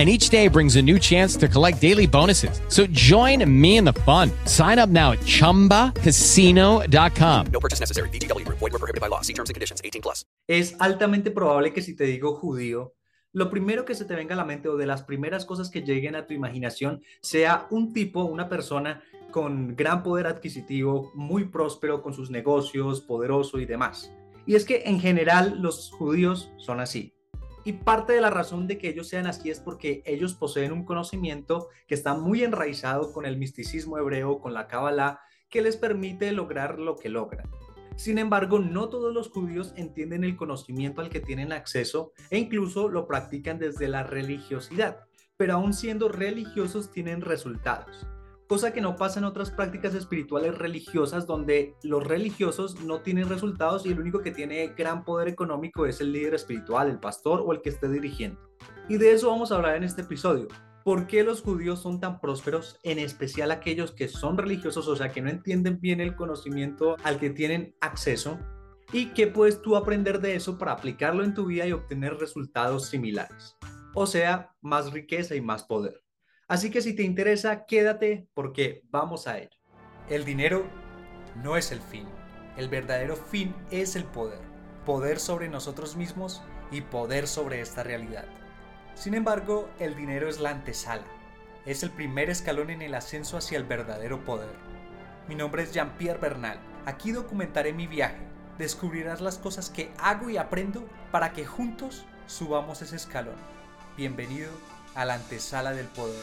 and each day brings a new chance to collect daily bonuses. So join me in the fun. Sign up now at ChumbaCasino.com. No purchase necessary. BGW. Void were prohibited by law. See terms and conditions. 18 plus. Es altamente probable que si te digo judío, lo primero que se te venga a la mente o de las primeras cosas que lleguen a tu imaginación sea un tipo, una persona con gran poder adquisitivo, muy próspero con sus negocios, poderoso y demás. Y es que en general los judíos son así. Y parte de la razón de que ellos sean así es porque ellos poseen un conocimiento que está muy enraizado con el misticismo hebreo, con la Kabbalah, que les permite lograr lo que logran. Sin embargo, no todos los judíos entienden el conocimiento al que tienen acceso e incluso lo practican desde la religiosidad, pero aún siendo religiosos tienen resultados cosa que no pasa en otras prácticas espirituales religiosas donde los religiosos no tienen resultados y el único que tiene gran poder económico es el líder espiritual, el pastor o el que esté dirigiendo. Y de eso vamos a hablar en este episodio. ¿Por qué los judíos son tan prósperos, en especial aquellos que son religiosos, o sea, que no entienden bien el conocimiento al que tienen acceso? ¿Y qué puedes tú aprender de eso para aplicarlo en tu vida y obtener resultados similares? O sea, más riqueza y más poder. Así que si te interesa, quédate porque vamos a ello. El dinero no es el fin. El verdadero fin es el poder. Poder sobre nosotros mismos y poder sobre esta realidad. Sin embargo, el dinero es la antesala. Es el primer escalón en el ascenso hacia el verdadero poder. Mi nombre es Jean-Pierre Bernal. Aquí documentaré mi viaje. Descubrirás las cosas que hago y aprendo para que juntos subamos ese escalón. Bienvenido a la antesala del poder.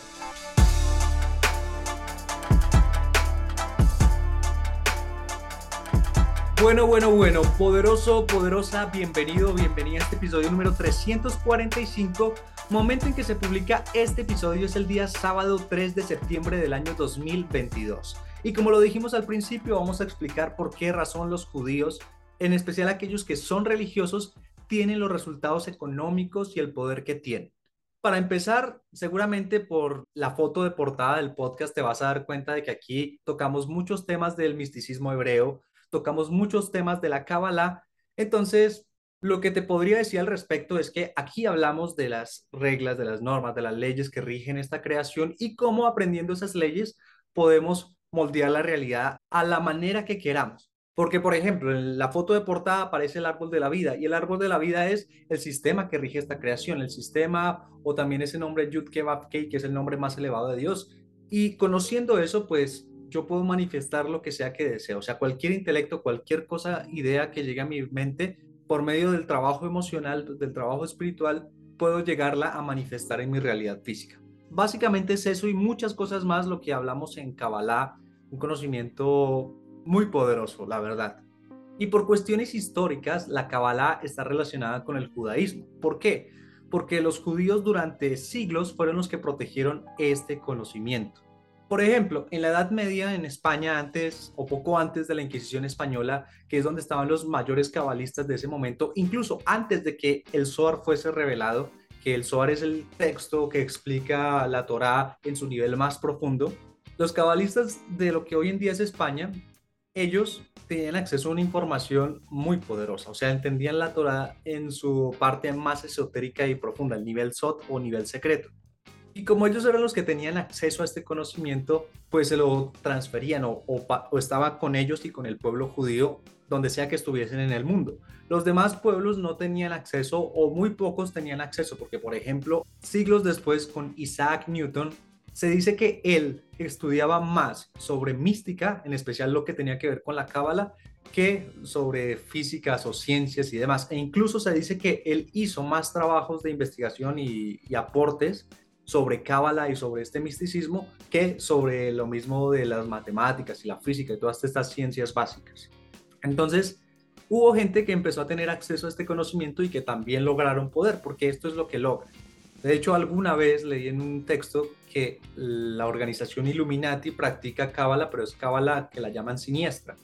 Bueno, bueno, bueno, poderoso, poderosa, bienvenido, bienvenida a este episodio número 345. Momento en que se publica este episodio es el día sábado 3 de septiembre del año 2022. Y como lo dijimos al principio, vamos a explicar por qué razón los judíos, en especial aquellos que son religiosos, tienen los resultados económicos y el poder que tienen. Para empezar, seguramente por la foto de portada del podcast te vas a dar cuenta de que aquí tocamos muchos temas del misticismo hebreo, tocamos muchos temas de la Kabbalah. Entonces, lo que te podría decir al respecto es que aquí hablamos de las reglas, de las normas, de las leyes que rigen esta creación y cómo aprendiendo esas leyes podemos moldear la realidad a la manera que queramos. Porque, por ejemplo, en la foto de portada aparece el árbol de la vida y el árbol de la vida es el sistema que rige esta creación, el sistema o también ese nombre Yud Kevav que es el nombre más elevado de Dios. Y conociendo eso, pues yo puedo manifestar lo que sea que desee. O sea, cualquier intelecto, cualquier cosa, idea que llegue a mi mente, por medio del trabajo emocional, del trabajo espiritual, puedo llegarla a manifestar en mi realidad física. Básicamente es eso y muchas cosas más lo que hablamos en Kabbalah, un conocimiento muy poderoso, la verdad. Y por cuestiones históricas, la Kabbalah está relacionada con el judaísmo. ¿Por qué? Porque los judíos durante siglos fueron los que protegieron este conocimiento. Por ejemplo, en la Edad Media en España, antes o poco antes de la Inquisición española, que es donde estaban los mayores cabalistas de ese momento, incluso antes de que el Zohar fuese revelado, que el Zohar es el texto que explica la Torá en su nivel más profundo, los cabalistas de lo que hoy en día es España ellos tenían acceso a una información muy poderosa, o sea, entendían la Torah en su parte más esotérica y profunda, el nivel SOT o nivel secreto. Y como ellos eran los que tenían acceso a este conocimiento, pues se lo transferían o, o, estaba con ellos y con el pueblo judío donde sea que estuviesen en el mundo. Los demás pueblos no tenían acceso o muy pocos tenían acceso, porque por ejemplo, siglos después con Isaac Newton, se dice que él estudiaba más sobre mística, en especial lo que tenía que ver con la cábala, que sobre físicas o ciencias y demás. E incluso se dice que él hizo más trabajos de investigación y, aportes sobre Cábala y sobre este misticismo que sobre lo mismo de las matemáticas y la física y todas estas ciencias básicas. Entonces, hubo gente que empezó a tener acceso a este conocimiento y que también lograron poder, porque esto es lo que logra. De hecho, alguna vez leí en un texto que la organización Illuminati practica Cábala, pero es Cábala que la llaman siniestra.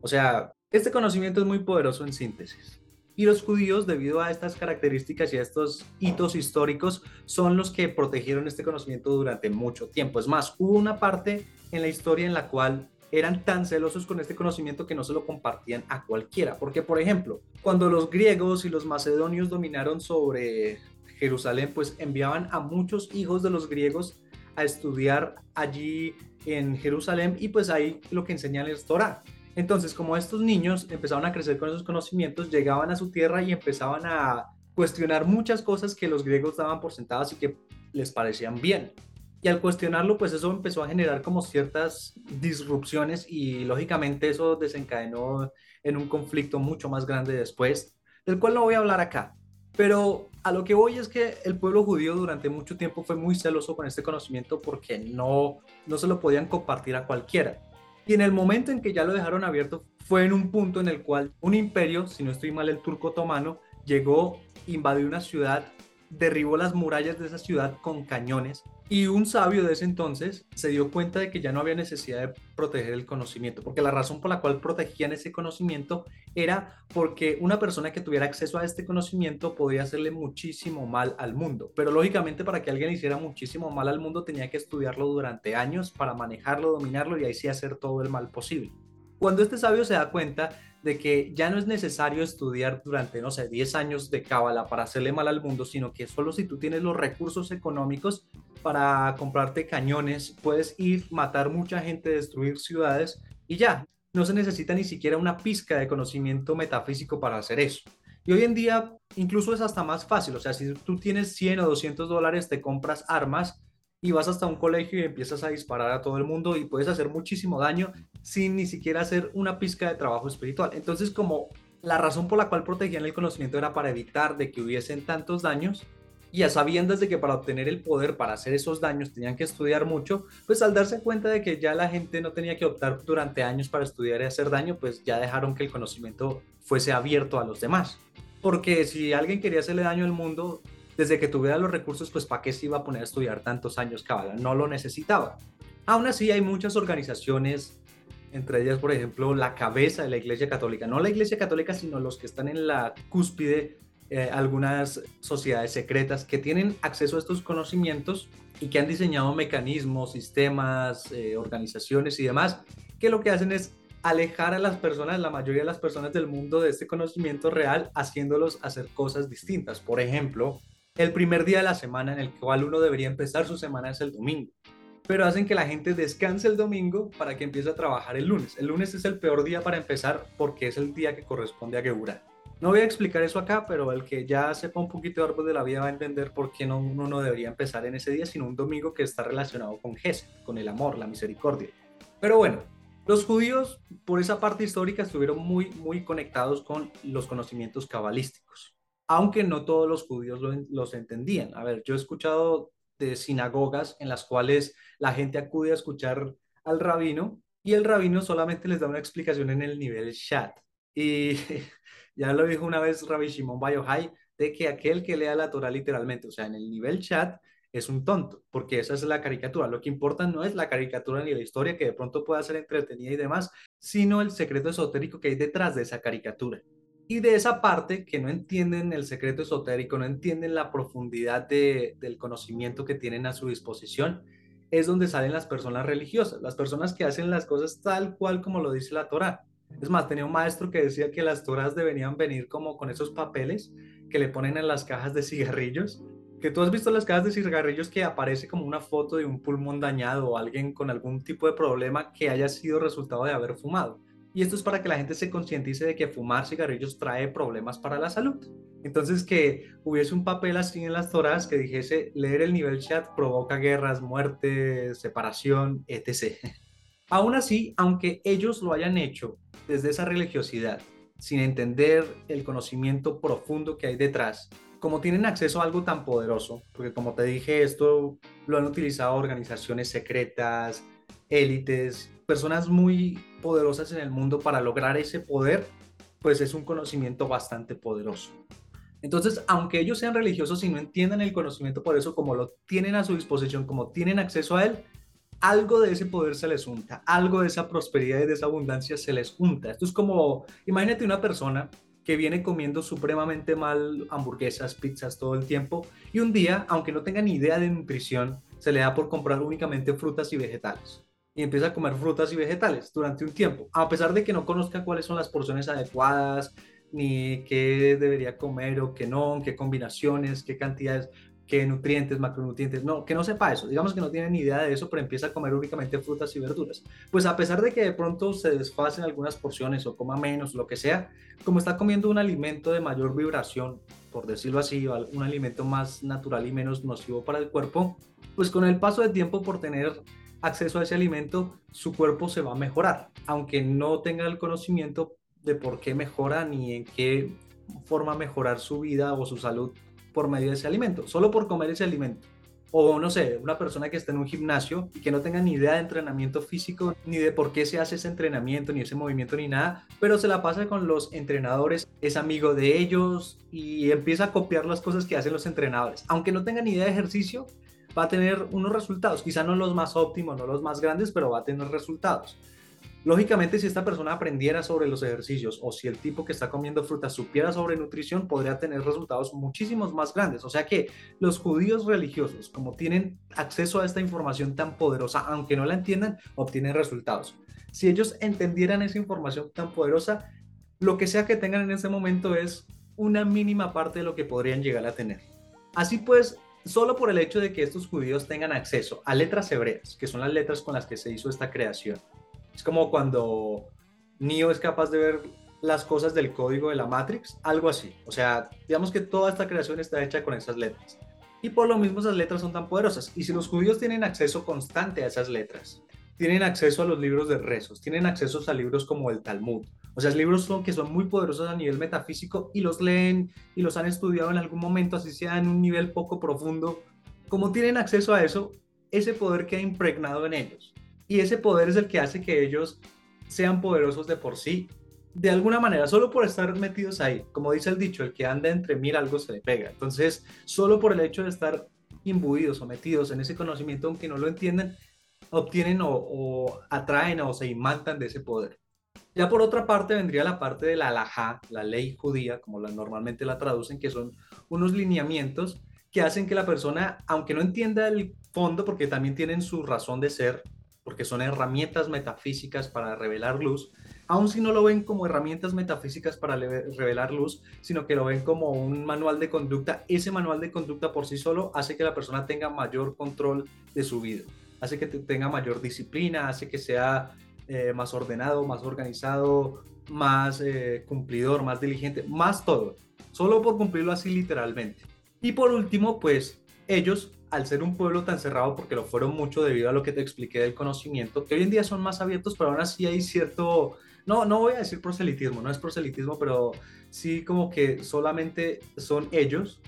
O sea, este conocimiento es muy poderoso en síntesis. Y los judíos, debido a estas características y a estos hitos históricos, son los que protegieron este conocimiento durante mucho tiempo. Es más, hubo una parte en la historia en la cual eran tan celosos con este conocimiento que no se lo compartían a cualquiera. Porque, por ejemplo, cuando los griegos y los macedonios dominaron sobre Jerusalén, pues enviaban a muchos hijos de los griegos a estudiar allí en Jerusalén y pues ahí lo que enseñan es Torah. Entonces, como estos niños empezaban a crecer con esos conocimientos, llegaban a su tierra y empezaban a cuestionar muchas cosas que los griegos daban por sentadas y que les parecían bien. Y al cuestionarlo, pues eso empezó a generar como ciertas disrupciones y lógicamente eso desencadenó en un conflicto mucho más grande después, del cual no voy a hablar acá. Pero a lo que voy es que el pueblo judío durante mucho tiempo fue muy celoso con este conocimiento porque no, no se lo podían compartir a cualquiera. Y en el momento en que ya lo dejaron abierto, fue en un punto en el cual un imperio, si no estoy mal, el turco otomano, llegó, invadió una ciudad, derribó las murallas de esa ciudad con cañones y un sabio de ese entonces se dio cuenta de que ya no había necesidad de proteger el conocimiento, porque la razón por la cual protegían ese conocimiento era porque una persona que tuviera acceso a este conocimiento podía hacerle muchísimo mal al mundo. Pero lógicamente para que alguien hiciera muchísimo mal al mundo tenía que estudiarlo durante años para manejarlo, dominarlo y ahí sí hacer todo el mal posible. Cuando este sabio se da cuenta de que ya no es necesario estudiar durante, no sé, 10 años de cábala para hacerle mal al mundo, sino que solo si tú tienes los recursos económicos para comprarte cañones, puedes ir, matar mucha gente, destruir ciudades y ya, no se necesita ni siquiera una pizca de conocimiento metafísico para hacer eso. Y hoy en día incluso es hasta más fácil, o sea, si tú tienes 100 o 200 dólares, te compras armas y vas hasta un colegio y empiezas a disparar a todo el mundo y puedes hacer muchísimo daño sin ni siquiera hacer una pizca de trabajo espiritual. Entonces, como la razón por la cual protegían el conocimiento era para evitar de que hubiesen tantos daños, y a sabiendas de que para obtener el poder para hacer esos daños tenían que estudiar mucho, pues al darse cuenta de que ya la gente no tenía que optar durante años para estudiar y hacer daño, pues ya dejaron que el conocimiento fuese abierto a los demás. Porque si alguien quería hacerle daño al mundo, desde que tuviera los recursos, pues ¿para qué se iba a poner a estudiar tantos años cabala? No lo necesitaba. Aún así hay muchas organizaciones, entre ellas, por ejemplo, la cabeza de la Iglesia Católica, no la Iglesia Católica, sino los que están en la cúspide eh, algunas sociedades secretas que tienen acceso a estos conocimientos y que han diseñado mecanismos, sistemas, eh, organizaciones y demás, que lo que hacen es alejar a las personas, la mayoría de las personas del mundo de este conocimiento real, haciéndolos hacer cosas distintas. Por ejemplo, el primer día de la semana en el cual uno debería empezar su semana es el domingo. Pero hacen que la gente descanse el domingo para que empiece a trabajar el lunes. El lunes es el peor día para empezar porque es el día que corresponde a Geburah. No voy a explicar eso acá, pero el que ya sepa un poquito de árbol de la vida va a entender por qué no, uno no debería empezar en ese día, sino un domingo que está relacionado con Jesús, con el amor, la misericordia. Pero bueno, los judíos, por esa parte histórica, estuvieron muy, muy conectados con los conocimientos cabalísticos, aunque no todos los judíos los entendían. A ver, yo he escuchado de sinagogas en las cuales la gente acude a escuchar al rabino y el rabino solamente les da una explicación en el nivel chat. Y Ya lo dijo una vez Rabbi Shimon Bayohai, de que aquel que lea la Torah literalmente, o sea, en el nivel chat, es un tonto, porque esa es la caricatura. Lo que importa no es la caricatura ni la historia, que de pronto pueda ser entretenida y demás, sino el secreto esotérico que hay detrás de esa caricatura. Y de esa parte que no entienden el secreto esotérico, no entienden la profundidad del conocimiento que tienen a su disposición, es donde salen las personas religiosas, las personas que hacen las cosas tal cual como lo dice la Torah. Es más, tenía un maestro que decía que las toras deberían venir como con esos papeles que le ponen en las cajas de cigarrillos. Que tú has visto las cajas de cigarrillos que aparece como una foto de un pulmón dañado o alguien con algún tipo de problema que haya sido resultado de haber fumado. Y esto es para que la gente se concientice de que fumar cigarrillos trae problemas para la salud. Entonces, que hubiese un papel así en las toras que dijese leer el nivel chat provoca guerras, muerte, separación, etc. Aún así, aunque ellos lo hayan hecho desde esa religiosidad, sin entender el conocimiento profundo que hay detrás, como tienen acceso a algo tan poderoso, porque como te dije, esto lo han utilizado organizaciones secretas, élites, personas muy poderosas en el mundo para lograr ese poder, pues es un conocimiento bastante poderoso. Entonces, aunque ellos sean religiosos y no entiendan el conocimiento por eso, como lo tienen a su disposición, como tienen acceso a él, algo de ese poder se les unta, algo de esa prosperidad y de esa abundancia se les unta. Esto es como, imagínate una persona que viene comiendo supremamente mal hamburguesas, pizzas todo el tiempo y un día, aunque no tenga ni idea de nutrición, se le da por comprar únicamente frutas y vegetales. Y empieza a comer frutas y vegetales durante un tiempo, a pesar de que no conozca cuáles son las porciones adecuadas, ni qué debería comer o qué no, qué combinaciones, qué cantidades qué nutrientes, macronutrientes, no, que no sepa eso, digamos que no tiene ni idea de eso, pero empieza a comer únicamente frutas y verduras. Pues a pesar de que de pronto se desfasen algunas porciones o coma menos, lo que sea, como está comiendo un alimento de mayor vibración, por decirlo así, un alimento más natural y menos nocivo para el cuerpo, pues con el paso del tiempo por tener acceso a ese alimento, su cuerpo se va a mejorar, aunque no tenga el conocimiento de por qué mejora ni en qué forma mejorar su vida o su salud por medio de ese alimento, solo por comer ese alimento. O no sé, una persona que está en un gimnasio y que no tenga ni idea de entrenamiento físico, ni de por qué se hace ese entrenamiento, ni ese movimiento, ni nada, pero se la pasa con los entrenadores, es amigo de ellos y empieza a copiar las cosas que hacen los entrenadores. Aunque no tenga ni idea de ejercicio, va a tener unos resultados, quizá no los más óptimos, no los más grandes, pero va a tener resultados. Lógicamente, si esta persona aprendiera sobre los ejercicios o si el tipo que está comiendo fruta supiera sobre nutrición, podría tener resultados muchísimos más grandes. O sea que los judíos religiosos, como tienen acceso a esta información tan poderosa, aunque no la entiendan, obtienen resultados. Si ellos entendieran esa información tan poderosa, lo que sea que tengan en ese momento es una mínima parte de lo que podrían llegar a tener. Así pues, solo por el hecho de que estos judíos tengan acceso a letras hebreas, que son las letras con las que se hizo esta creación, es como cuando Neo es capaz de ver las cosas del código de la Matrix, algo así. O sea, digamos que toda esta creación está hecha con esas letras. Y por lo mismo esas letras son tan poderosas. Y si los judíos tienen acceso constante a esas letras, tienen acceso a los libros de rezos, tienen acceso a libros como el Talmud. O sea, libros son, que son muy poderosos a nivel metafísico y los leen y los han estudiado en algún momento, así sea en un nivel poco profundo. Como tienen acceso a eso, ese poder queda impregnado en ellos. Y ese poder es el que hace que ellos sean poderosos de por sí, de alguna manera, solo por estar metidos ahí. Como dice el dicho, el que anda entre mil algo se le pega. Entonces, solo por el hecho de estar imbuidos o metidos en ese conocimiento, aunque no lo entienden, obtienen o, atraen o se imantan de ese poder. Ya por otra parte vendría la parte de la alajá, la ley judía, como normalmente la traducen, que son unos lineamientos que hacen que la persona, aunque no entienda el fondo, porque también tienen su razón de ser, porque son herramientas metafísicas para revelar luz, aun si no lo ven como herramientas metafísicas para revelar luz, sino que lo ven como un manual de conducta, ese manual de conducta por sí solo hace que la persona tenga mayor control de su vida, hace que tenga mayor disciplina, hace que sea eh, más ordenado, más organizado, más eh, cumplidor, más diligente, más todo, solo por cumplirlo así literalmente. Y por último, pues ellos al ser un pueblo tan cerrado, porque lo fueron mucho debido a lo que te expliqué del conocimiento, que hoy en día son más abiertos, pero aún así hay cierto, no, no voy a decir proselitismo, no es proselitismo, pero sí como que solamente son ellos.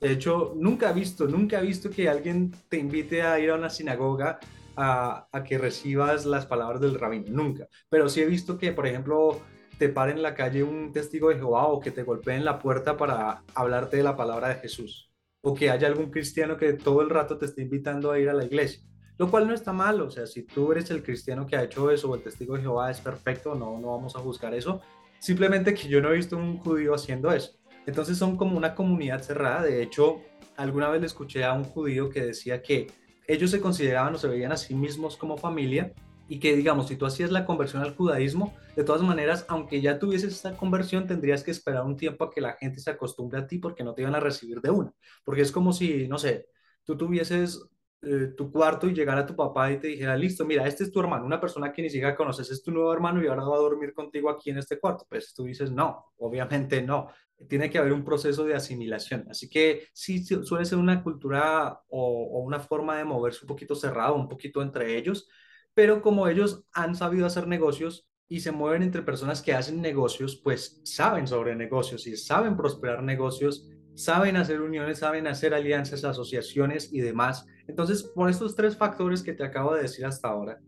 De hecho, nunca he visto, nunca he visto que alguien te invite a ir a una sinagoga a, que recibas las palabras del rabino, nunca. Pero sí he visto que, por ejemplo, te pare en la calle un testigo de Jehová o que te golpeen la puerta para hablarte de la palabra de Jesús o que haya algún cristiano que todo el rato te esté invitando a ir a la iglesia, lo cual no está mal, o sea, si tú eres el cristiano que ha hecho eso o el testigo de Jehová es perfecto, no, no vamos a juzgar eso, simplemente que yo no he visto un judío haciendo eso. Entonces son como una comunidad cerrada, de hecho, alguna vez le escuché a un judío que decía que ellos se consideraban o se veían a sí mismos como familia y que digamos, si tú hacías la conversión al judaísmo, de todas maneras, aunque ya tuvieses esta conversión, tendrías que esperar un tiempo a que la gente se acostumbre a ti porque no te iban a recibir de una. Porque es como si, no sé, tú tuvieses eh, tu cuarto y llegara tu papá y te dijera, listo, mira, este es tu hermano, una persona que ni siquiera conoces, es tu nuevo hermano y ahora va a dormir contigo aquí en este cuarto. Pues tú dices, no, obviamente no. Tiene que haber un proceso de asimilación. Así que sí suele ser una cultura o, o una forma de moverse un poquito cerrado, un poquito entre ellos, pero como ellos han sabido hacer negocios y se mueven entre personas que hacen negocios, pues saben sobre negocios y saben prosperar negocios, saben hacer uniones, saben hacer alianzas, asociaciones y demás. Entonces, por estos tres factores que te acabo de decir hasta ahora,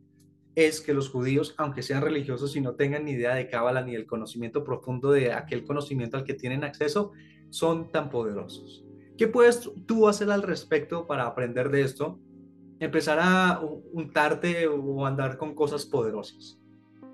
es que los judíos, aunque sean religiosos y no tengan ni idea de Cábala ni el conocimiento profundo de aquel conocimiento al que tienen acceso, son tan poderosos. ¿Qué puedes tú hacer al respecto para aprender de esto? Empezar a untarte o andar con cosas poderosas.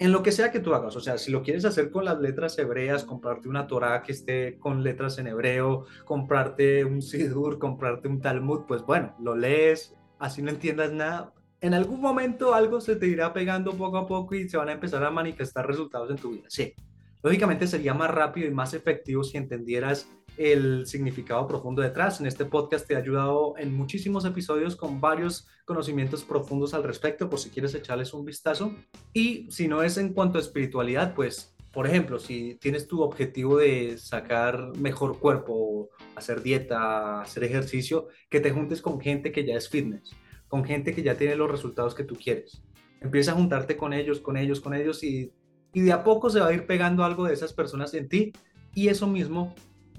En lo que sea que tú hagas, o sea, si lo quieres hacer con las letras hebreas, comprarte una Torah que esté con letras en hebreo, comprarte un Sidur, comprarte un Talmud, pues bueno, lo lees, así no entiendas nada, en algún momento algo se te irá pegando poco a poco y se van a empezar a manifestar resultados en tu vida. Sí, lógicamente sería más rápido y más efectivo si entendieras el significado profundo detrás. En este podcast te he ayudado en muchísimos episodios con varios conocimientos profundos al respecto, por si quieres echarles un vistazo. Y si no es en cuanto a espiritualidad, pues, por ejemplo, si tienes tu objetivo de sacar mejor cuerpo, hacer dieta, hacer ejercicio, que te juntes con gente que ya es fitness con gente que ya tiene los resultados que tú quieres. Empieza a juntarte con ellos, con ellos, con ellos y, y de a poco se va a ir pegando algo de esas personas en ti y eso mismo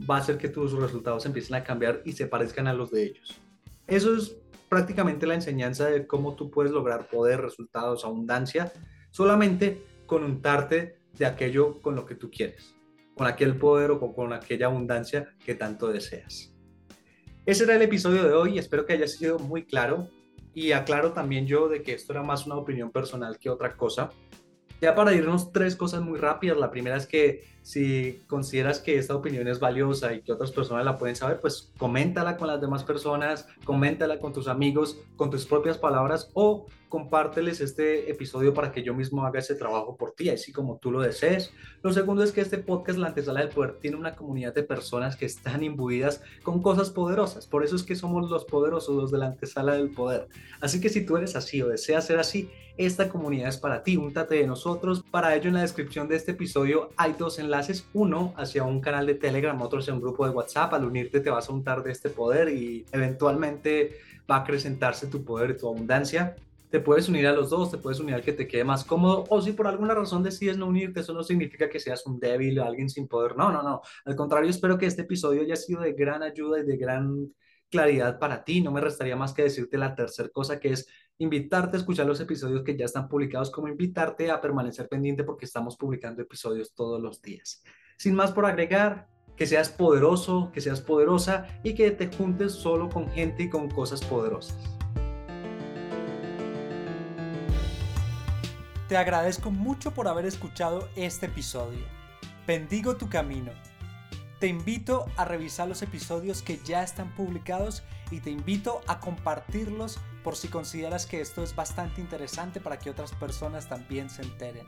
va a hacer que tus resultados empiecen a cambiar y se parezcan a los de ellos. Eso es prácticamente la enseñanza de cómo tú puedes lograr poder, resultados, abundancia, solamente con untarte de aquello con lo que tú quieres, con aquel poder o con aquella abundancia que tanto deseas. Ese era el episodio de hoy, espero que haya sido muy claro. Y aclaro también yo de que esto era más una opinión personal que otra cosa. Ya para irnos tres cosas muy rápidas. La primera es que si consideras que esta opinión es valiosa y que otras personas la pueden saber, pues coméntala con las demás personas, coméntala con tus amigos, con tus propias palabras o compárteles este episodio para que yo mismo haga ese trabajo por ti, así como tú lo desees. Lo segundo es que este podcast, La Antesala del Poder, tiene una comunidad de personas que están imbuidas con cosas poderosas. Por eso es que somos los poderosos, los de la Antesala del Poder. Así que si tú eres así o deseas ser así, esta comunidad es para ti, úntate de nosotros. Para ello en la descripción de este episodio hay dos enlaces, uno hacia un canal de Telegram, otro hacia un grupo de WhatsApp. Al unirte te vas a untar de este poder y eventualmente va a acrecentarse tu poder y tu abundancia. Te puedes unir a los dos, te puedes unir al que te quede más cómodo, o si por alguna razón decides no unirte, eso no significa que seas un débil o alguien sin poder. No, no, no. Al contrario, espero que este episodio haya sido de gran ayuda y de gran claridad para ti. No me restaría más que decirte la tercera cosa, que es invitarte a escuchar los episodios que ya están publicados, como invitarte a permanecer pendiente porque estamos publicando episodios todos los días. Sin más por agregar, que seas poderoso, que seas poderosa y que te juntes solo con gente y con cosas poderosas. Te agradezco mucho por haber escuchado este episodio. Bendigo tu camino te invito a revisar los episodios que ya están publicados y te invito a compartirlos por si consideras que esto es bastante interesante para que otras personas también se enteren.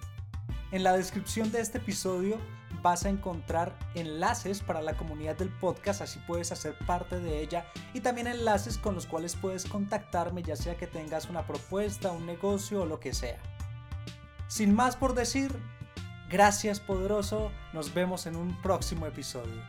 En la descripción de este episodio vas a encontrar enlaces para la comunidad del podcast, así puedes hacer parte de ella y también enlaces con los cuales puedes contactarme ya sea que tengas una propuesta, un negocio o lo que sea. Sin más por decir, Gracias poderoso, nos vemos en un próximo episodio.